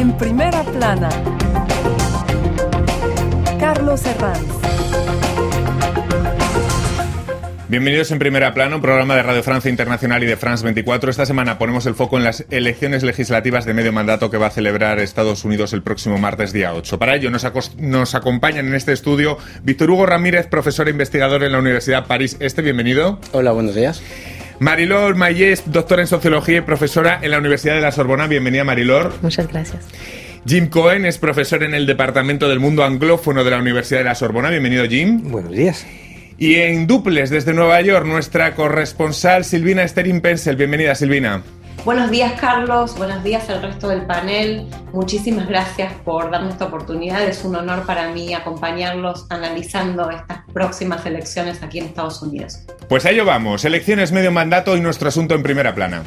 En primera plana, Carlos Herranz. Bienvenidos en Primera Plano, un programa de Radio Francia Internacional y de France 24. Esta semana ponemos el foco en las elecciones legislativas de medio mandato que va a celebrar Estados Unidos el próximo martes día 8. Para ello nos, nos acompañan en este estudio Víctor Hugo Ramírez, profesor e investigador en la Universidad París Este. Bienvenido. Hola, buenos días. Marilor Mayés, doctora en Sociología y profesora en la Universidad de la Sorbona. Bienvenida, Marilor. Muchas gracias. Jim Cohen es profesor en el Departamento del Mundo Anglófono de la Universidad de la Sorbona. Bienvenido, Jim. Buenos días. Y en duples desde Nueva York, nuestra corresponsal Silvina Sterin Pensel. Bienvenida, Silvina. Buenos días, Carlos. Buenos días al resto del panel. Muchísimas gracias por darme esta oportunidad. Es un honor para mí acompañarlos analizando estas próximas elecciones aquí en Estados Unidos. Pues a ello vamos. Elecciones medio mandato y nuestro asunto en primera plana.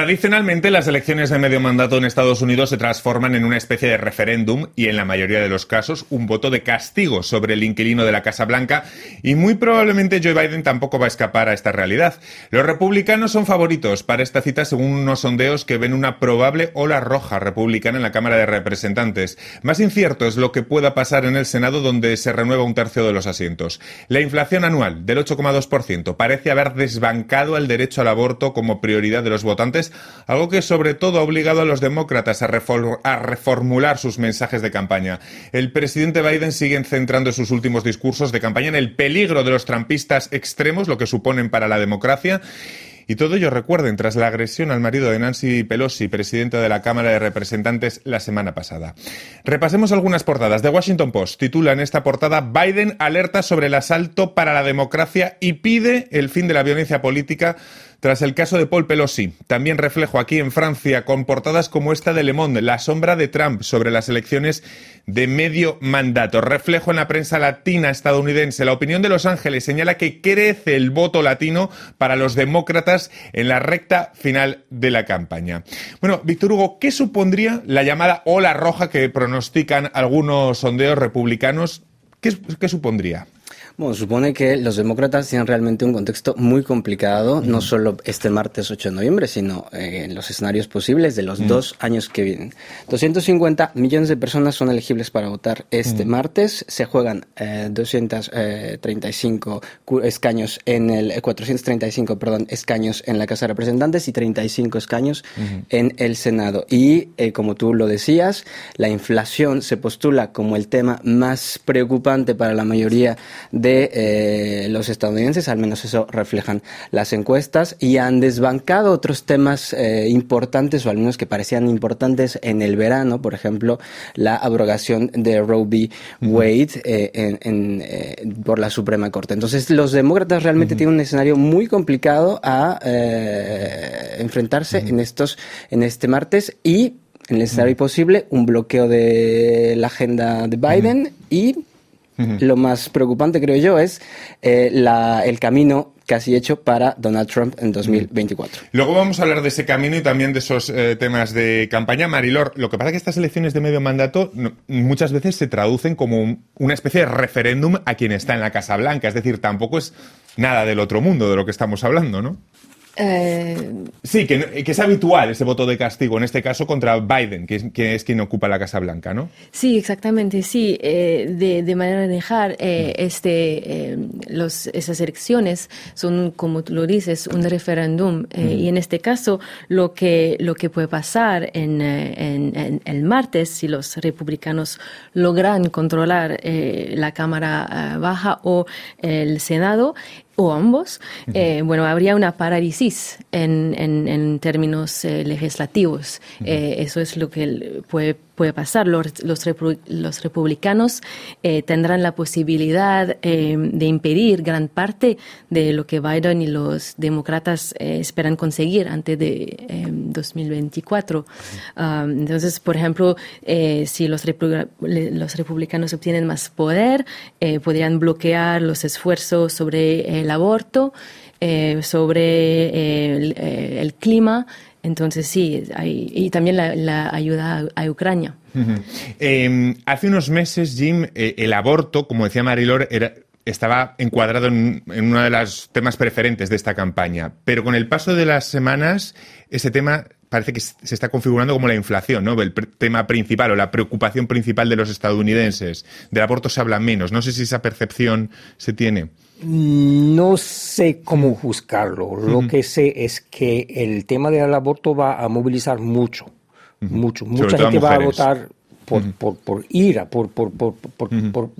Tradicionalmente, las elecciones de medio mandato en Estados Unidos se transforman en una especie de referéndum y, en la mayoría de los casos, un voto de castigo sobre el inquilino de la Casa Blanca y muy probablemente Joe Biden tampoco va a escapar a esta realidad. Los republicanos son favoritos para esta cita según unos sondeos que ven una probable ola roja republicana en la Cámara de Representantes. Más incierto es lo que pueda pasar en el Senado donde se renueva un tercio de los asientos. La inflación anual del 8,2% parece haber desbancado el derecho al aborto como prioridad de los votantes algo que sobre todo ha obligado a los demócratas a, reformular sus mensajes de campaña. El presidente Biden sigue centrando sus últimos discursos de campaña en el peligro de los trampistas extremos, lo que suponen para la democracia. Y todo ello, recuerden, tras la agresión al marido de Nancy Pelosi, presidenta de la Cámara de Representantes, la semana pasada. Repasemos algunas portadas. The Washington Post titula en esta portada Biden alerta sobre el asalto para la democracia y pide el fin de la violencia política tras el caso de Paul Pelosi, también reflejo aquí en Francia con portadas como esta de Le Monde, la sombra de Trump sobre las elecciones de medio mandato. Reflejo en la prensa latina estadounidense. La opinión de Los Ángeles señala que crece el voto latino para los demócratas en la recta final de la campaña. Bueno, Víctor Hugo, ¿qué supondría la llamada ola roja que pronostican algunos sondeos republicanos? ¿Qué, qué supondría? Bueno, supone que los demócratas tienen realmente un contexto muy complicado, no solo este martes 8 de noviembre, sino eh, en los escenarios posibles de los dos años que vienen. 250 millones de personas son elegibles para votar este martes. Se juegan 235 eh, escaños en el 435, perdón, escaños en la Casa de Representantes y 35 escaños en el Senado. Y eh, como tú lo decías, la inflación se postula como el tema más preocupante para la mayoría de eh, los estadounidenses, al menos eso reflejan las encuestas, y han desbancado otros temas eh, importantes, o al menos que parecían importantes en el verano, por ejemplo, la abrogación de Roe v. Wade eh, por la Suprema Corte. Entonces, los demócratas realmente tienen un escenario muy complicado a enfrentarse en estos, en este martes y en el escenario posible, un bloqueo de la agenda de Biden y lo más preocupante, creo yo, es eh, el camino casi hecho para Donald Trump en 2024. Luego vamos a hablar de ese camino y también de esos eh, temas de campaña. Marilor, lo que pasa es que estas elecciones de medio mandato muchas veces se traducen como una especie de referéndum a quien está en la Casa Blanca. Es decir, tampoco es nada del otro mundo de lo que estamos hablando, ¿no? Eh, sí, que, es habitual ese voto de castigo, en este caso contra Biden, que es, quien ocupa la Casa Blanca, ¿no? Sí, exactamente, sí. Eh, de, manera de dejar, eh, mm. este, los, esas elecciones son, como tú lo dices, un referéndum. Mm. Y en este caso, lo que, lo que puede pasar en, el martes, si los republicanos logran controlar la Cámara Baja o el Senado, o ambos, eh, bueno, habría una parálisis en, en, términos eh, legislativos. Eh, eso es lo que puede puede pasar. Los, los, republicanos eh, tendrán la posibilidad eh, de impedir gran parte de lo que Biden y los demócratas eh, esperan conseguir antes de 2024. Ah, entonces, por ejemplo, si los, los republicanos obtienen más poder, podrían bloquear los esfuerzos sobre el aborto, sobre el clima, entonces sí, hay, y también la, ayuda a, Ucrania. Em, hace unos meses, Jim, eh, el aborto, como decía Marilor, era, estaba encuadrado en, uno de los temas preferentes de esta campaña. Pero con el paso de las semanas, ese tema parece que se está configurando como la inflación, ¿no? El tema principal o la preocupación principal de los estadounidenses. Del aborto se habla menos. No sé si esa percepción se tiene. No sé cómo juzgarlo. Lo que sé es que el tema del aborto va a movilizar mucho, mucho. Mucha gente va a votar por, por, ira, por, por, por, por,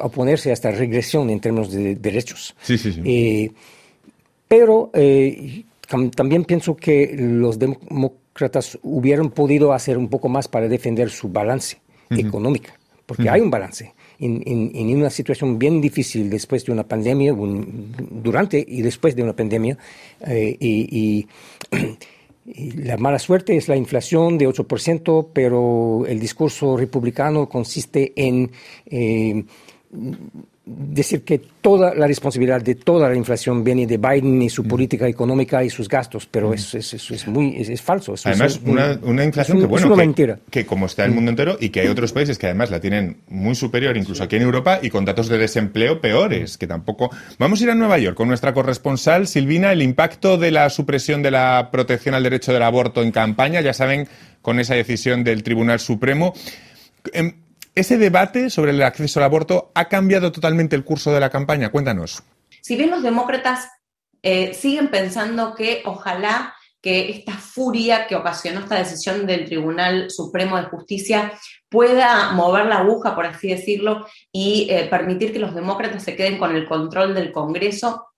oponerse a esta regresión en términos de derechos. Sí, sí, sí. Eh, pero eh, también pienso que los demócratas hubieran podido hacer un poco más para defender su balance económico, porque hay un balance. En, en, una situación bien difícil después de una pandemia, durante y después de una pandemia, eh, y, la mala suerte es la inflación de 8%, pero el discurso republicano consiste en eh, decir que toda la responsabilidad de toda la inflación viene de Biden y su mm. política económica y sus gastos, pero mm. es, es, es, muy es, falso. además, una, una, inflación que, bueno, que, que, como está el mm. mundo entero y que hay otros países que además la tienen muy superior, incluso aquí en Europa, y con datos de desempleo peores, que tampoco... Vamos a ir a Nueva York con nuestra corresponsal, Silvina, el impacto de la supresión de la protección al derecho del aborto en campaña, ya saben, con esa decisión del Tribunal Supremo. Ese debate sobre el acceso al aborto ha cambiado totalmente el curso de la campaña. Cuéntanos. Si bien los demócratas eh, siguen pensando que ojalá que esta furia que ocasionó esta decisión del Tribunal Supremo de Justicia pueda mover la aguja, por así decirlo, y eh, permitir que los demócratas se queden con el control del Congreso,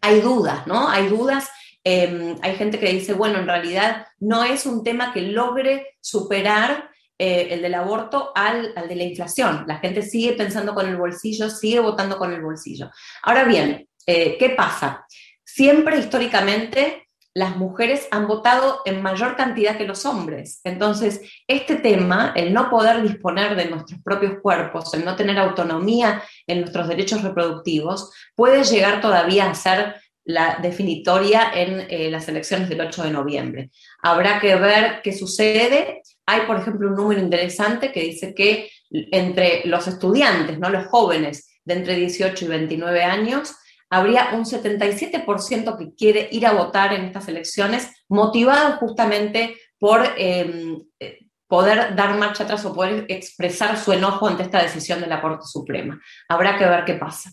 hay dudas, ¿no? Hay dudas. Em, hay gente que dice, bueno, en realidad no es un tema que logre superar eh, el del aborto al, de la inflación. La gente sigue pensando con el bolsillo, sigue votando con el bolsillo. Ahora bien, eh, ¿qué pasa? Siempre históricamente las mujeres han votado en mayor cantidad que los hombres. Entonces, este tema, el no poder disponer de nuestros propios cuerpos, el no tener autonomía en nuestros derechos reproductivos, puede llegar todavía a ser la definitoria en eh, las elecciones del 8 de noviembre. Habrá que ver qué sucede hay, por ejemplo, un número interesante que dice que entre los estudiantes, no los jóvenes de entre 18 y 29 años, habría un 77% que quiere ir a votar en estas elecciones, motivado justamente por em, eh, poder dar marcha atrás o poder expresar su enojo ante esta decisión de la Corte Suprema. Habrá que ver qué pasa.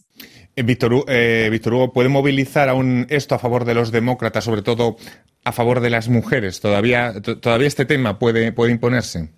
Eh, Víctor, eh, Víctor Hugo, ¿puede movilizar aún esto a favor de los demócratas, sobre todo a favor de las mujeres? ¿Todavía, todavía este tema puede, puede imponerse?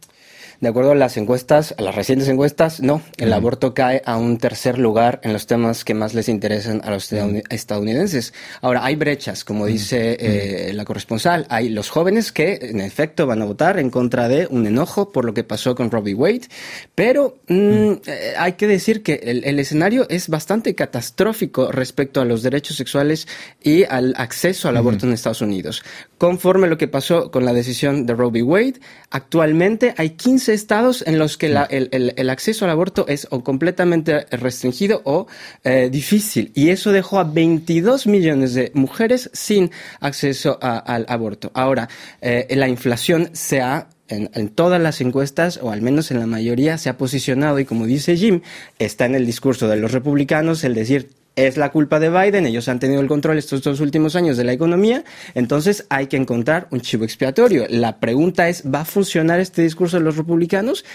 De acuerdo a las encuestas, a las recientes encuestas, no. El aborto cae a un tercer lugar en los temas que más les interesan a los estadounidenses. Ahora, hay brechas, como dice eh, la corresponsal. Hay los jóvenes que, en efecto, van a votar en contra de un enojo por lo que pasó con Robbie Wade. Pero mm, eh, hay que decir que el, escenario es bastante catastrófico respecto a los derechos sexuales y al acceso al aborto en Estados Unidos. Conforme lo que pasó con la decisión de Robbie Wade, actualmente hay 15 estados en los que el, acceso al aborto es o completamente restringido o eh, difícil. Y eso dejó a 22 millones de mujeres sin acceso al aborto. Ahora, eh, la inflación se ha en, en, todas las encuestas, o al menos en la mayoría, se ha posicionado y como dice Jim, está en el discurso de los republicanos el decir es la culpa de Biden, ellos han tenido el control estos dos últimos años de la economía, entonces hay que encontrar un chivo expiatorio. La pregunta es, ¿va a funcionar este discurso de los republicanos?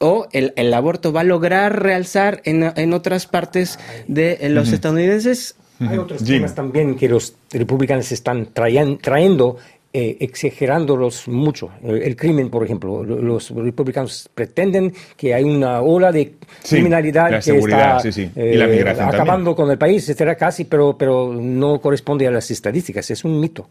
¿O el, aborto va a lograr realzar en, otras partes de los estadounidenses? Hay otros temas también que los republicanos están trayendo eh, exagerándolos mucho. El, crimen, por ejemplo, los republicanos pretenden que hay una ola de criminalidad que está eh, acabando con el país, etcétera, casi, pero, pero no corresponde a las estadísticas, es un mito,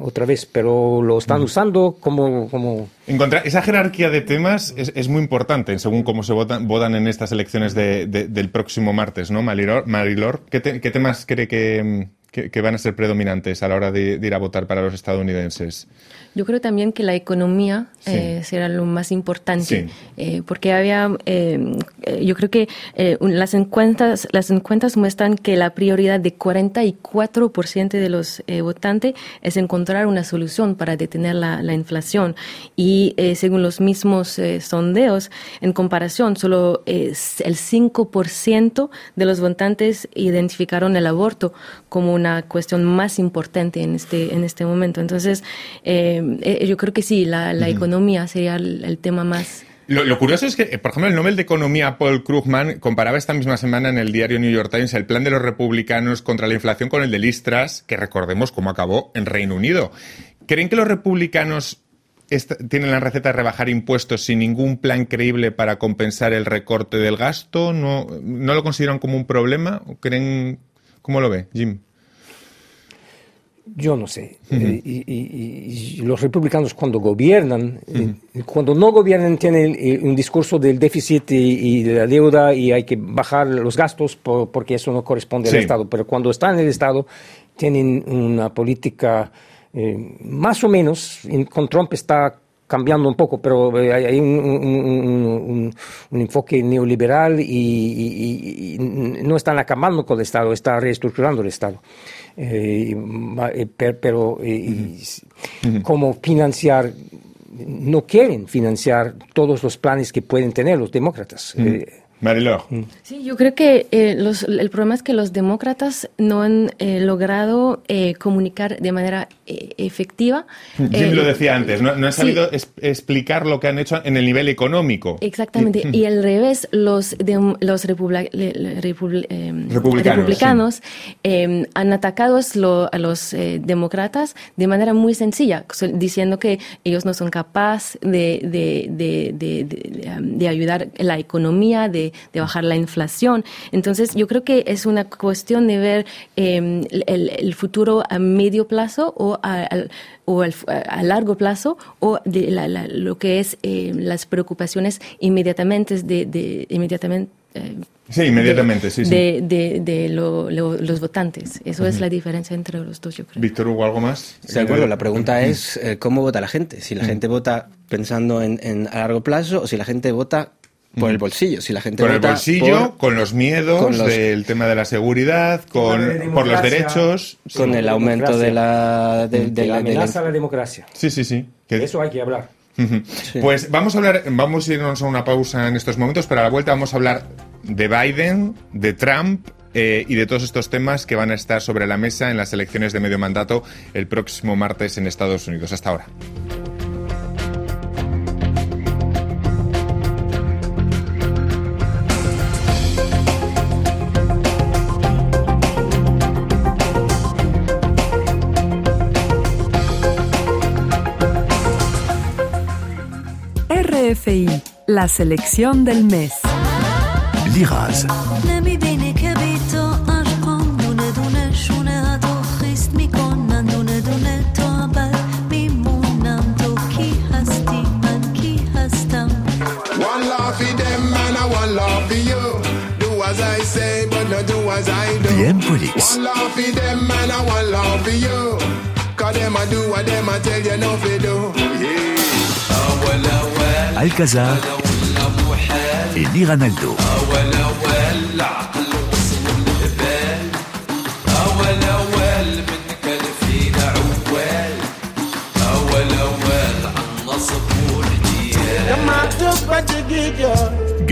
otra vez, pero lo están usando como... como... Encontrar esa jerarquía de temas es, es, muy importante según cómo se votan, votan en estas elecciones de, del próximo martes, ¿no, Marilor? ¿Qué, ¿Qué temas cree que que, van a ser predominantes a la hora de, ir a votar para los estadounidenses? Yo creo también que la economía eh, será lo más importante, eh, porque había, eh, yo creo que las encuestas, las encuestas muestran que la prioridad de 44% de los votantes es encontrar una solución para detener la, la inflación. Y según los mismos sondeos, en comparación, solo el 5% de los votantes identificaron el aborto como una cuestión más importante en este, en este momento. Entonces, eh, eh, yo creo que sí, la, economía sería el, tema más... Lo, curioso es que, por ejemplo, el Nobel de Economía Paul Krugman comparaba esta misma semana en el diario New York Times el plan de los republicanos contra la inflación con el de Listras, que recordemos cómo acabó en Reino Unido. ¿Creen que los republicanos tienen la receta de rebajar impuestos sin ningún plan creíble para compensar el recorte del gasto? ¿No, no lo consideran como un problema? ¿Creen, ¿Cómo lo ve, Jim? Yo no sé. Eh, y, los republicanos cuando gobiernan, eh, cuando no gobiernan tienen eh, un discurso del déficit y, de la deuda y hay que bajar los gastos porque eso no corresponde al Estado. Pero cuando están en el Estado tienen una política más o menos, con Trump está cambiando un poco, pero hay, un, enfoque neoliberal y, no están acabando con el Estado, está reestructurando el Estado. Eh, eh, pero eh, cómo financiar, no quieren financiar todos los planes que pueden tener los demócratas. Mm. Sí, yo creo que eh, los, el problema es que los demócratas no han eh, logrado eh, comunicar de manera efectiva. Jim lo decía antes, no, han sabido explicar lo que han hecho en el nivel económico. Exactamente, y, al revés, los, los republicanos, han atacado a los demócratas de manera muy sencilla, diciendo que ellos no son capaces de, de, de, de ayudar la economía, de de, bajar la inflación. Entonces, yo creo que es una cuestión de ver em, el, futuro a medio plazo o a, o a largo plazo o de lo que es em, las preocupaciones inmediatamente de, inmediatamente eh, Sí, inmediatamente, sí, sí. De, los votantes. Eso es la diferencia entre los dos, yo creo. Víctor, ¿hubo algo más? de acuerdo. La pregunta es eh, cómo vota la gente. Si la gente vota pensando en, en, a largo plazo o si la gente vota por el bolsillo. Si la gente por el bolsillo, con los miedos del tema de la seguridad, con, por los derechos, con el aumento de la de, la amenaza a la democracia. Sí, sí, sí. De eso hay que hablar. Pues vamos a hablar, vamos a irnos a una pausa en estos momentos, pero a la vuelta vamos a hablar de Biden, de Trump eh, y de todos estos temas que van a estar sobre la mesa en las elecciones de medio mandato el próximo martes en Estados Unidos. Hasta ahora. La selección del mes. Liraz. Bien Polix. One love for them and I one love for you. Cause them I do what them I tell you no fi do. Yeah. الكازار اللي رونالدو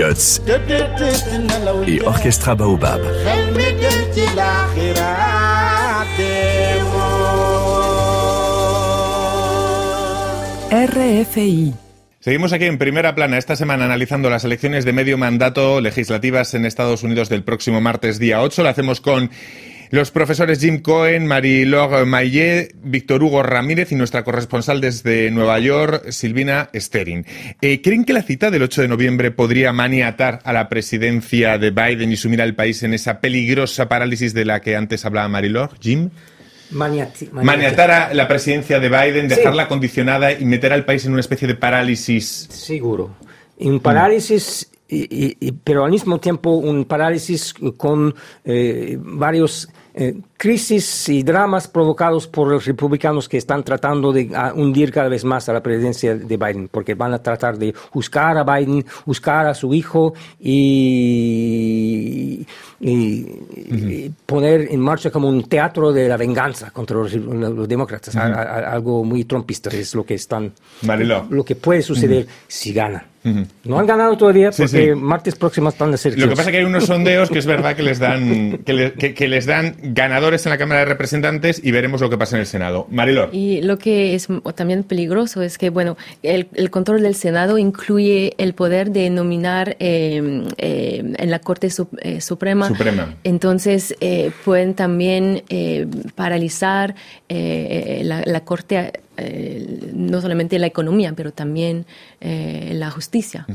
Guts et Orchestra Baobab. RFI Seguimos aquí en primera plana esta semana analizando las elecciones de medio mandato legislativas en Estados Unidos del próximo martes día 8. Lo hacemos con los profesores Jim Cohen, Marie-Laure Maillet, Víctor Hugo Ramírez y nuestra corresponsal desde Nueva York, Silvina Sterling. Eh, ¿Creen que la cita del 8 de noviembre podría maniatar a la presidencia de Biden y sumir al país en esa peligrosa parálisis de la que antes hablaba Marie-Laure? Jim maniatar a la presidencia de Biden, dejarla condicionada y meter al país en una especie de parálisis. Seguro. Un parálisis pero al mismo tiempo un parálisis con eh, varios eh, crisis y dramas provocados por los republicanos que están tratando de ah, hundir cada vez más a la presidencia de Biden, porque van a tratar de buscar a Biden, buscar a su hijo y, poner en marcha como un teatro de la venganza contra los, demócratas, algo muy trompista es lo que están, lo que puede suceder si ganan. No han ganado todavía porque martes próximo están de Lo que pasa es que hay unos sondeos que es verdad que les dan que, les dan ganadores en la Cámara de Representantes y veremos lo que pasa en el Senado. Marilor. Y lo que es también peligroso es que bueno el, control del Senado incluye el poder de nominar em, em, en la Corte eh, Suprema. Suprema. Entonces eh, pueden también eh, paralizar la, la Corte eh, no solamente la economía, pero también eh, la justicia.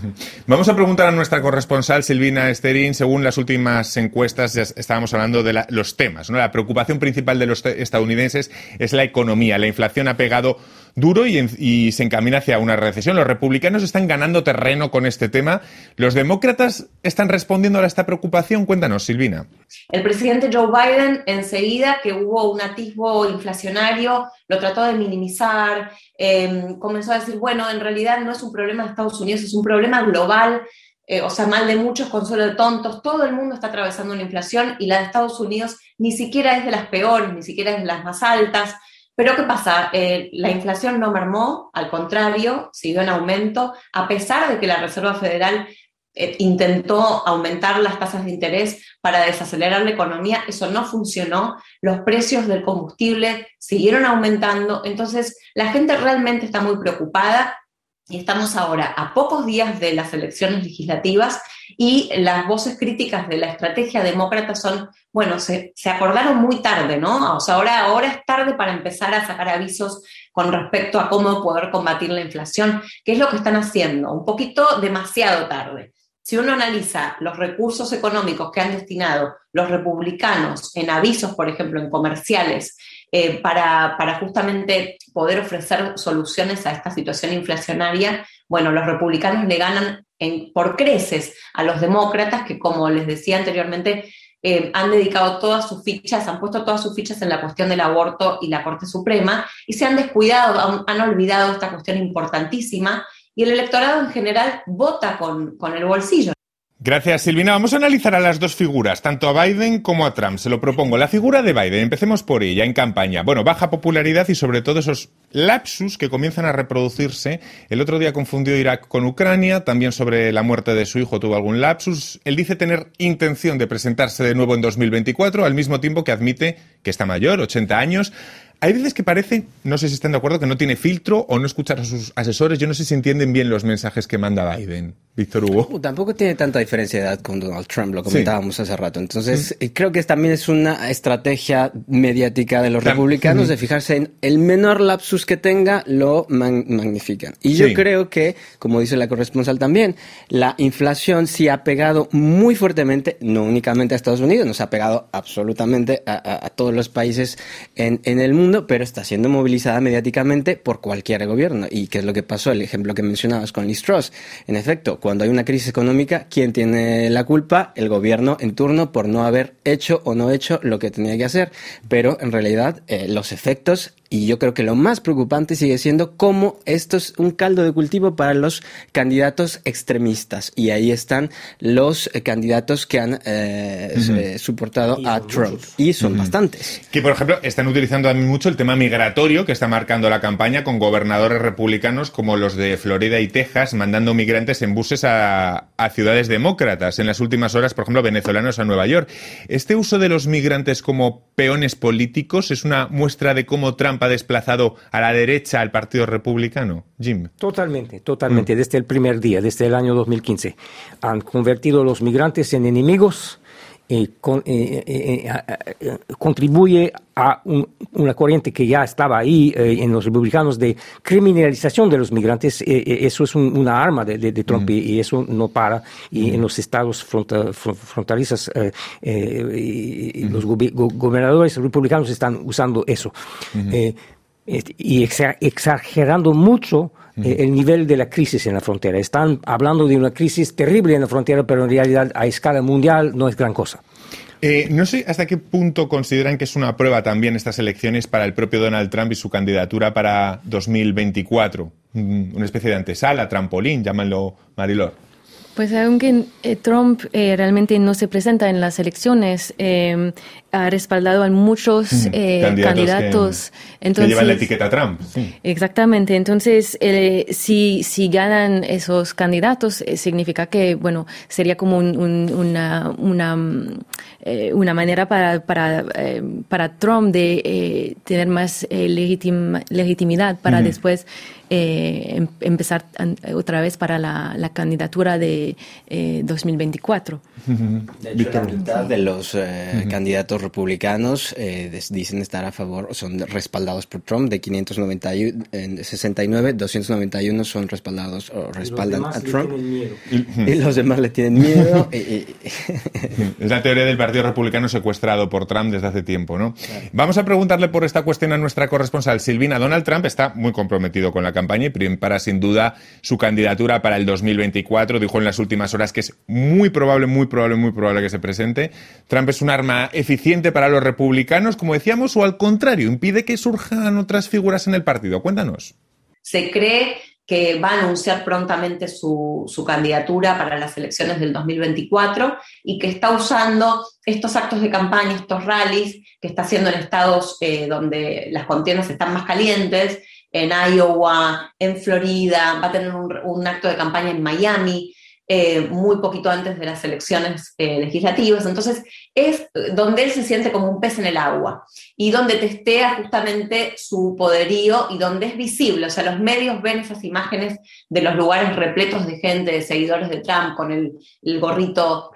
Vamos a preguntar a nuestra corresponsal Silvina Esterín, según las últimas encuestas, ya estábamos hablando de los temas. La preocupación principal de los estadounidenses es la economía. La inflación ha pegado duro y, se encamina hacia una recesión. Los republicanos están ganando terreno con este tema. ¿Los demócratas están respondiendo a esta preocupación? Cuéntanos, Silvina. El presidente Joe Biden, enseguida que hubo un atisbo inflacionario, lo trató de minimizar, em, comenzó a decir, bueno, en realidad no es un problema de Estados Unidos, es un problema global. Eh, o sea, mal de muchos, consuelo de tontos, todo el mundo está atravesando una inflación y la de Estados Unidos ni siquiera es de las peores, ni siquiera es de las más altas. Pero ¿qué pasa? Eh, la inflación no mermó, al contrario, siguió en aumento, a pesar de que la Reserva Federal eh, intentó aumentar las tasas de interés para desacelerar la economía, eso no funcionó, los precios del combustible siguieron aumentando, entonces la gente realmente está muy preocupada estamos ahora a pocos días de las elecciones legislativas y las voces críticas de la estrategia demócrata son, bueno, se, acordaron muy tarde, ¿no? O sea, ahora, ahora es tarde para empezar a sacar avisos con respecto a cómo poder combatir la inflación, que es lo que están haciendo, un poquito demasiado tarde. Si uno analiza los recursos económicos que han destinado los republicanos en avisos, por ejemplo, en comerciales, eh, para, justamente poder ofrecer soluciones a esta situación inflacionaria, bueno, los republicanos le ganan por creces a los demócratas que, como les decía anteriormente, eh, han dedicado todas sus fichas, han puesto todas sus fichas en la cuestión del aborto y la Corte Suprema y se han descuidado, han, olvidado esta cuestión importantísima y el electorado en general vota con el bolsillo. Gracias, Silvina. Vamos a analizar a las dos figuras, tanto a Biden como a Trump. Se lo propongo. La figura de Biden, empecemos por ella, en campaña. Bueno, baja popularidad y sobre todo esos lapsus que comienzan a reproducirse. El otro día confundió Irak con Ucrania, también sobre la muerte de su hijo tuvo algún lapsus. Él dice tener intención de presentarse de nuevo en 2024, al mismo tiempo que admite que está mayor, 80 años. Hay veces que parece, no sé si están de acuerdo, que no tiene filtro o no escuchar a sus asesores. Yo no sé si entienden bien los mensajes que manda Biden. Víctor Hugo. Tampoco tiene tanta diferencia de edad con Donald Trump, lo comentábamos hace rato. Entonces, eh, creo que también es una estrategia mediática de los republicanos de fijarse en el menor lapsus que tenga, lo magnifican. Y yo creo que, como dice la corresponsal también, la inflación sí ha pegado muy fuertemente, no únicamente a Estados Unidos, nos ha pegado absolutamente a, todos los países en, en el mundo, pero está siendo movilizada mediáticamente por cualquier gobierno. ¿Y qué es lo que pasó? El ejemplo que mencionabas con Liz Truss. En efecto, cuando hay una crisis económica, ¿quién tiene la culpa? El gobierno en turno por no haber hecho o no hecho lo que tenía que hacer. Pero en realidad eh, los efectos y yo creo que lo más preocupante sigue siendo cómo esto es un caldo de cultivo para los candidatos extremistas. Y ahí están los eh, candidatos que han eh, eh soportado a Trump. Y son bastantes. Que, por ejemplo, están utilizando a mí mucho el tema migratorio que está marcando la campaña con gobernadores republicanos como los de Florida y Texas, mandando migrantes en buses a, a ciudades demócratas. En las últimas horas, por ejemplo, venezolanos a Nueva York. Este uso de los migrantes como peones políticos es una muestra de cómo Trump ha desplazado a la derecha al Partido Republicano, Jim. Totalmente, totalmente, mm. desde el primer día, desde el año 2015. Han convertido a los migrantes en enemigos y contribuye a una corriente que ya estaba ahí eh, en los republicanos de criminalización de los migrantes. Eh, eh, eso es una arma de, Trump y, eso no para. Y en los estados fronterizos los gobernadores republicanos están usando eso. y exagerando mucho eh, el nivel de la crisis en la frontera. Están hablando de una crisis terrible en la frontera, pero en realidad a escala mundial no es gran cosa. Eh, no sé hasta qué punto consideran que es una prueba también estas elecciones para el propio Donald Trump y su candidatura para 2024. Mm, Una especie de antesala, trampolín, llámanlo Marilor. Pues aunque eh, Trump eh, realmente no se presenta en las elecciones, eh, ha respaldado a muchos eh, candidatos. que, que llevan la etiqueta Trump. sí. Exactamente. Entonces, eh, si, si ganan esos candidatos, eh, significa que, bueno, sería como un- un- una, una, mm, eh, una manera para, para, eh, para Trump de eh, tener más eh, legitim- legitimidad para después eh, em- empezar an- otra vez para la, la candidatura de eh, 2024. De hecho, la mitad de los eh, candidatos republicanos eh, dicen estar a favor, son respaldados por Trump. De 591, en 69, 291 son respaldados o respaldan a Trump. Y los demás le tienen miedo. y- y- Es la teoría del Partido Republicano secuestrado por Trump desde hace tiempo, ¿no? Vamos a preguntarle por esta cuestión a nuestra corresponsal Silvina. Donald Trump está muy comprometido con la campaña y prepara sin duda su candidatura para el 2024. Dijo en las últimas horas que es muy probable, muy probable, muy probable que se presente. Trump es un arma eficiente para los republicanos, como decíamos, o al contrario, impide que surjan otras figuras en el partido. Cuéntanos. Se cree que va a anunciar prontamente su, candidatura para las elecciones del 2024 y que está usando estos actos de campaña, estos rallies que está haciendo en estados eh, donde las contiendas están más calientes, en Iowa, en Florida, va a tener un acto de campaña en Miami, eh, muy poquito antes de las elecciones eh, legislativas. Entonces, es donde él se siente como un pez en el agua y donde testea justamente su poderío y donde es visible. O sea, los medios ven esas imágenes de los lugares repletos de gente, de seguidores de Trump, con el, gorrito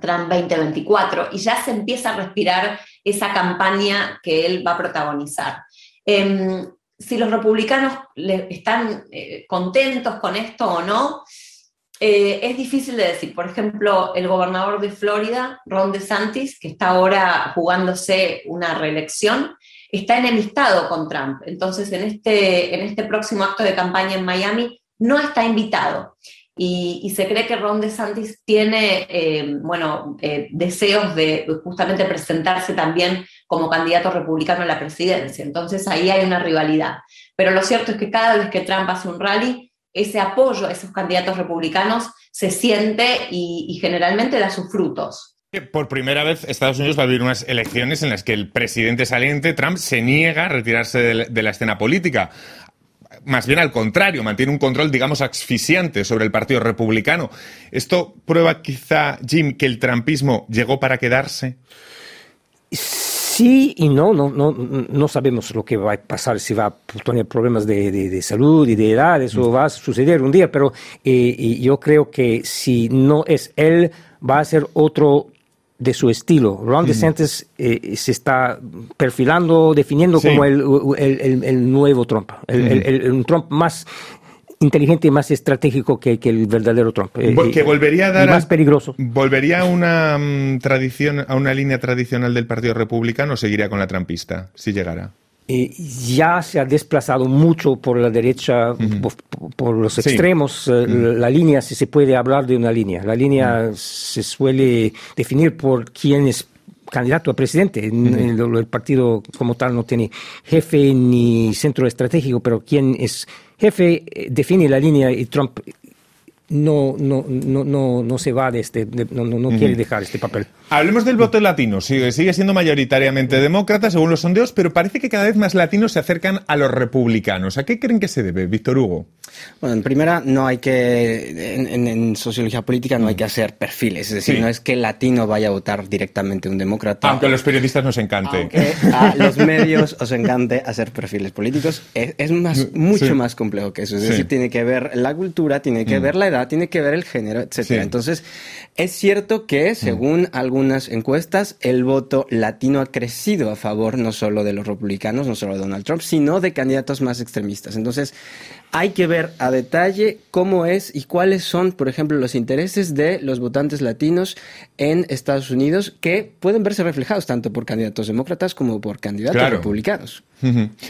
Trump 2024, y ya se empieza a respirar esa campaña que él va a protagonizar. Em, si los republicanos están eh, contentos con esto o no, eh, es difícil de decir. Por ejemplo, el gobernador de Florida, Ron DeSantis, que está ahora jugándose una reelección, está enemistado con Trump. Entonces, en este, en este próximo acto de campaña en Miami, no está invitado. Y, se cree que Ron DeSantis tiene, eh, bueno, eh, deseos de justamente presentarse también como candidato republicano a la presidencia. Entonces, ahí hay una rivalidad. Pero lo cierto es que cada vez que Trump hace un rally, ese apoyo a esos candidatos republicanos se siente y, y generalmente da sus frutos. Por primera vez, Estados Unidos va a vivir unas elecciones en las que el presidente saliente, Trump, se niega a retirarse de la- de la escena política. Más bien al contrario, mantiene un control, digamos, asfixiante sobre el Partido Republicano. ¿Esto prueba quizá, Jim, que el trumpismo llegó para quedarse? Sí y no, no, no, no sabemos lo que va a pasar, si va a tener problemas de, de- de salud y de edad, eso va a suceder un día, pero eh, yo creo que si no es él, va a ser otro de su estilo. Ron DeSantis eh, se está perfilando, definiendo Sí. como el, el- el- el nuevo Trump, el, un Trump más inteligente y más estratégico que, que el verdadero Trump. eh, Vol- que y- volvería a y dar a- más peligroso. ¿Volvería a una mm, tradición, a una línea tradicional del Partido Republicano o seguiría con la trampista, si llegara? eh, ya se ha desplazado mucho por la derecha, por, por los Sí. extremos. eh, La línea, si se puede hablar de una línea. La línea se suele definir por quién es candidato a presidente. En- en lo- el partido como tal no tiene jefe ni centro estratégico, pero quién es jefe eh, define la línea y Trump no, no, no, no, no se va de este, de- no, no, no quiere dejar este papel. Hablemos del voto latino. Sigue, sigue siendo mayoritariamente demócrata, según los sondeos, pero parece que cada vez más latinos se acercan a los republicanos. ¿A qué creen que se debe, Víctor Hugo? Bueno, en primera, no hay que, en, en- en sociología política no hay que hacer perfiles, es decir, Sí. no es que el latino vaya a votar directamente un demócrata. Aunque a los periodistas nos encante. Aunque a los medios os encante hacer perfiles políticos, es, es más, mucho Sí. más complejo que eso. Es Sí. decir, tiene que ver la cultura, tiene que ver la edad, tiene que ver el género, etcétera. Sí. Entonces, es cierto que, según algunas encuestas, el voto latino ha crecido a favor no solo de los republicanos, no solo de Donald Trump, sino de candidatos más extremistas. Entonces, hay que ver a detalle cómo es y cuáles son, por ejemplo, los intereses de los votantes latinos en Estados Unidos que pueden verse reflejados tanto por candidatos demócratas como por candidatos republicanos.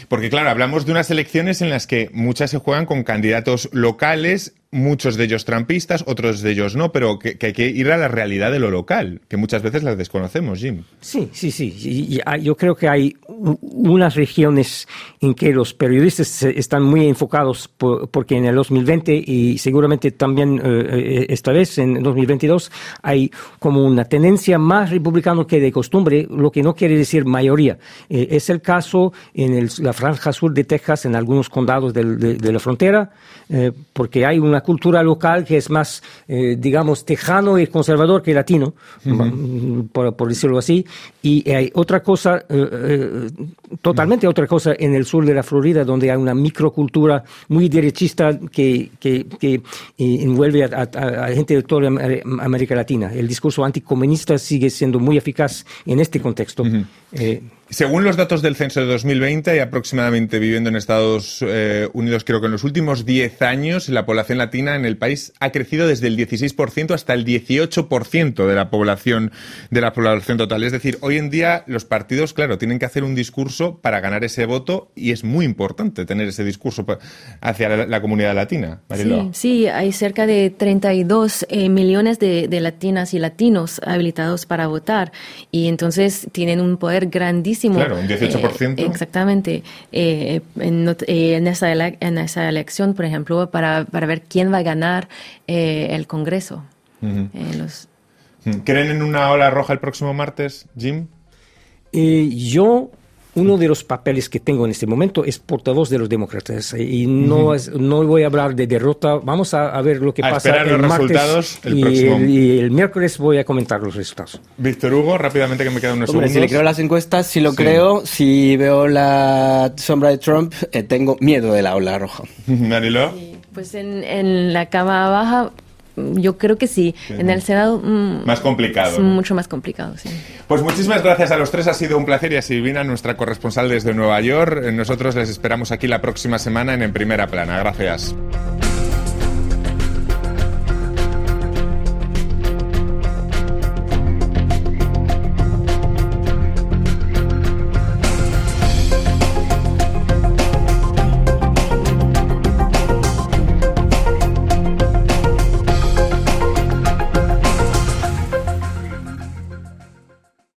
Porque claro, hablamos de unas elecciones en las que muchas se juegan con candidatos locales, muchos de ellos trampistas, otros de ellos no, pero que, hay que ir a la realidad de lo local, que muchas veces las desconocemos, Jim. Sí, sí, sí. yo creo que hay unas regiones en que los periodistas están muy enfocados porque en el 2020 y seguramente también eh, eh, esta vez en 2022 hay como una tendencia más republicana que de costumbre, lo que no quiere decir mayoría. Eh, es el caso en la franja sur de Texas, en algunos condados de, la frontera, eh, porque hay una cultura local que es más, digamos, tejano y conservador que latino, por, decirlo así, y hay otra cosa, totalmente otra cosa en el sur de la Florida, donde hay una microcultura muy derechista que, que, envuelve a, gente de toda América Latina. El discurso anticomunista sigue siendo muy eficaz en este contexto. Según los datos del censo de 2020, hay aproximadamente viviendo en Estados eh, Unidos, creo que en los últimos 10 años, la población latina en el país ha crecido desde el 16% hasta el 18% de la población de la población total. Es decir, hoy en día los partidos, claro, tienen que hacer un discurso para ganar ese voto y es muy importante tener ese discurso hacia la, comunidad latina. Sí, sí, hay cerca de 32 eh, millones de, de latinas y latinos habilitados para votar y entonces tienen un poder grandísimo Claro, un 18%. Eh, exactamente. Eh, eh, en, esa en esa elección, por ejemplo, para, para ver quién va a ganar el Congreso. ¿Creen en una ola roja el próximo martes, Jim? yo uno de los papeles que tengo en este momento es portavoz de los demócratas y no, no voy a hablar de derrota. Vamos a, ver lo que pasa el los resultados el y, el, y, el, miércoles voy a comentar los resultados. Víctor Hugo, rápidamente que me quedan unos Hombre, segundos. Si le creo las encuestas, si lo creo, si veo la sombra de Trump, eh, tengo miedo de la ola roja. Danilo. Pues en, en la cama baja yo creo que sí. En el Senado. Mm, más complicado. Es mucho más complicado, sí. Pues muchísimas gracias a los tres. Ha sido un placer y a Silvina, nuestra corresponsal desde Nueva York. Nosotros les esperamos aquí la próxima semana en En Primera Plana. Gracias.